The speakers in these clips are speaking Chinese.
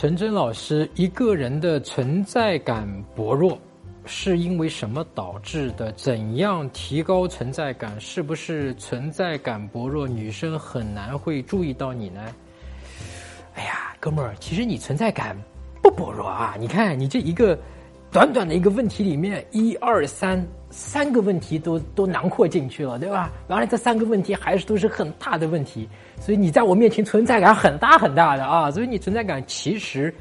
陈真老师，一个人的存在感薄弱，是因为什么导致的？怎样提高存在感？是不是存在感薄弱，女生很难会注意到你呢？哎呀，哥们儿，其实你存在感不薄弱啊！你看，你这一个短短的一个问题里面，一二三三个问题都都囊括进去了，对吧？完了，这三个问题还是都是很大的问题，所以你在我面前存在感很大很大的啊！所以你存在感其实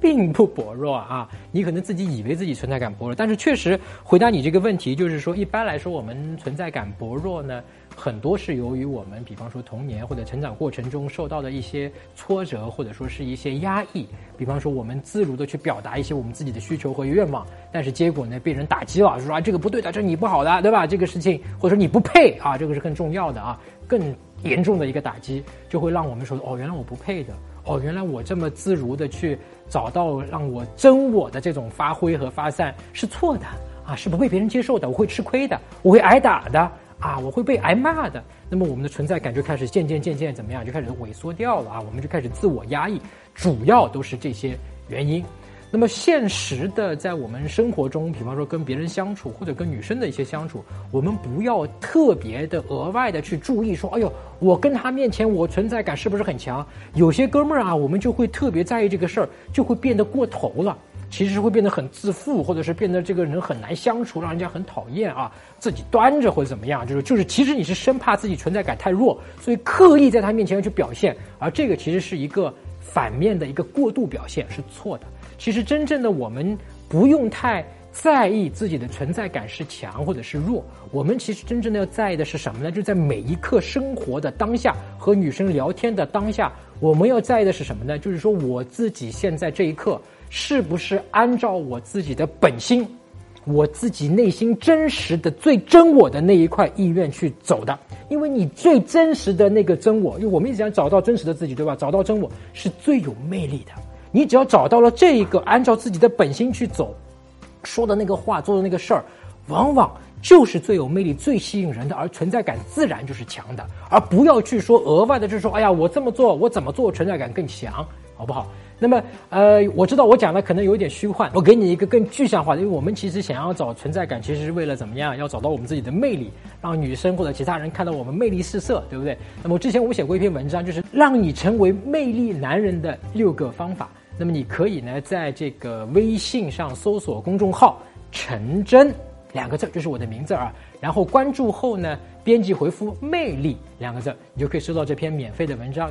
并不薄弱啊！你可能自己以为自己存在感薄弱，但是确实回答你这个问题，就是说，一般来说，我们存在感薄弱呢。很多是由于我们，比方说童年或者成长过程中受到的一些挫折，或者说是一些压抑。比方说，我们自如的去表达一些我们自己的需求和愿望，但是结果呢，被人打击了，说啊这个不对的，这是你不好的，对吧？这个事情或者说你不配啊，这个是更重要的啊，更严重的一个打击，就会让我们说哦，原来我不配的，哦，原来我这么自如的去找到让我真我的这种发挥和发散是错的啊，是不被别人接受的，我会吃亏的，我会挨打的。啊，我会被挨骂的。那么我们的存在感就开始渐渐渐渐怎么样？就开始萎缩掉了啊！我们就开始自我压抑，主要都是这些原因。那么现实的在我们生活中，比方说跟别人相处，或者跟女生的一些相处，我们不要特别的额外的去注意说，哎呦，我跟他面前我存在感是不是很强？有些哥们儿啊，我们就会特别在意这个事儿，就会变得过头了。其实会变得很自负，或者是变得这个人很难相处，让人家很讨厌啊，自己端着或者怎么样，就是就是，其实你是生怕自己存在感太弱，所以刻意在他面前去表现，而这个其实是一个反面的一个过度表现，是错的。其实真正的我们不用太在意自己的存在感是强或者是弱，我们其实真正的要在意的是什么呢？就在每一刻生活的当下和女生聊天的当下，我们要在意的是什么呢？就是说我自己现在这一刻。是不是按照我自己的本心，我自己内心真实的最真我的那一块意愿去走的？因为你最真实的那个真我，因为我们一直想找到真实的自己，对吧？找到真我是最有魅力的。你只要找到了这一个，按照自己的本心去走，说的那个话，做的那个事儿，往往就是最有魅力、最吸引人的，而存在感自然就是强的。而不要去说额外的，就是说，哎呀，我这么做，我怎么做存在感更强，好不好？那么，呃，我知道我讲的可能有点虚幻，我给你一个更具象化的，因为我们其实想要找存在感，其实是为了怎么样？要找到我们自己的魅力，让女生或者其他人看到我们魅力四射，对不对？那么之前我写过一篇文章，就是让你成为魅力男人的六个方法。那么你可以呢，在这个微信上搜索公众号“陈真”两个字，就是我的名字啊。然后关注后呢，编辑回复“魅力”两个字，你就可以收到这篇免费的文章。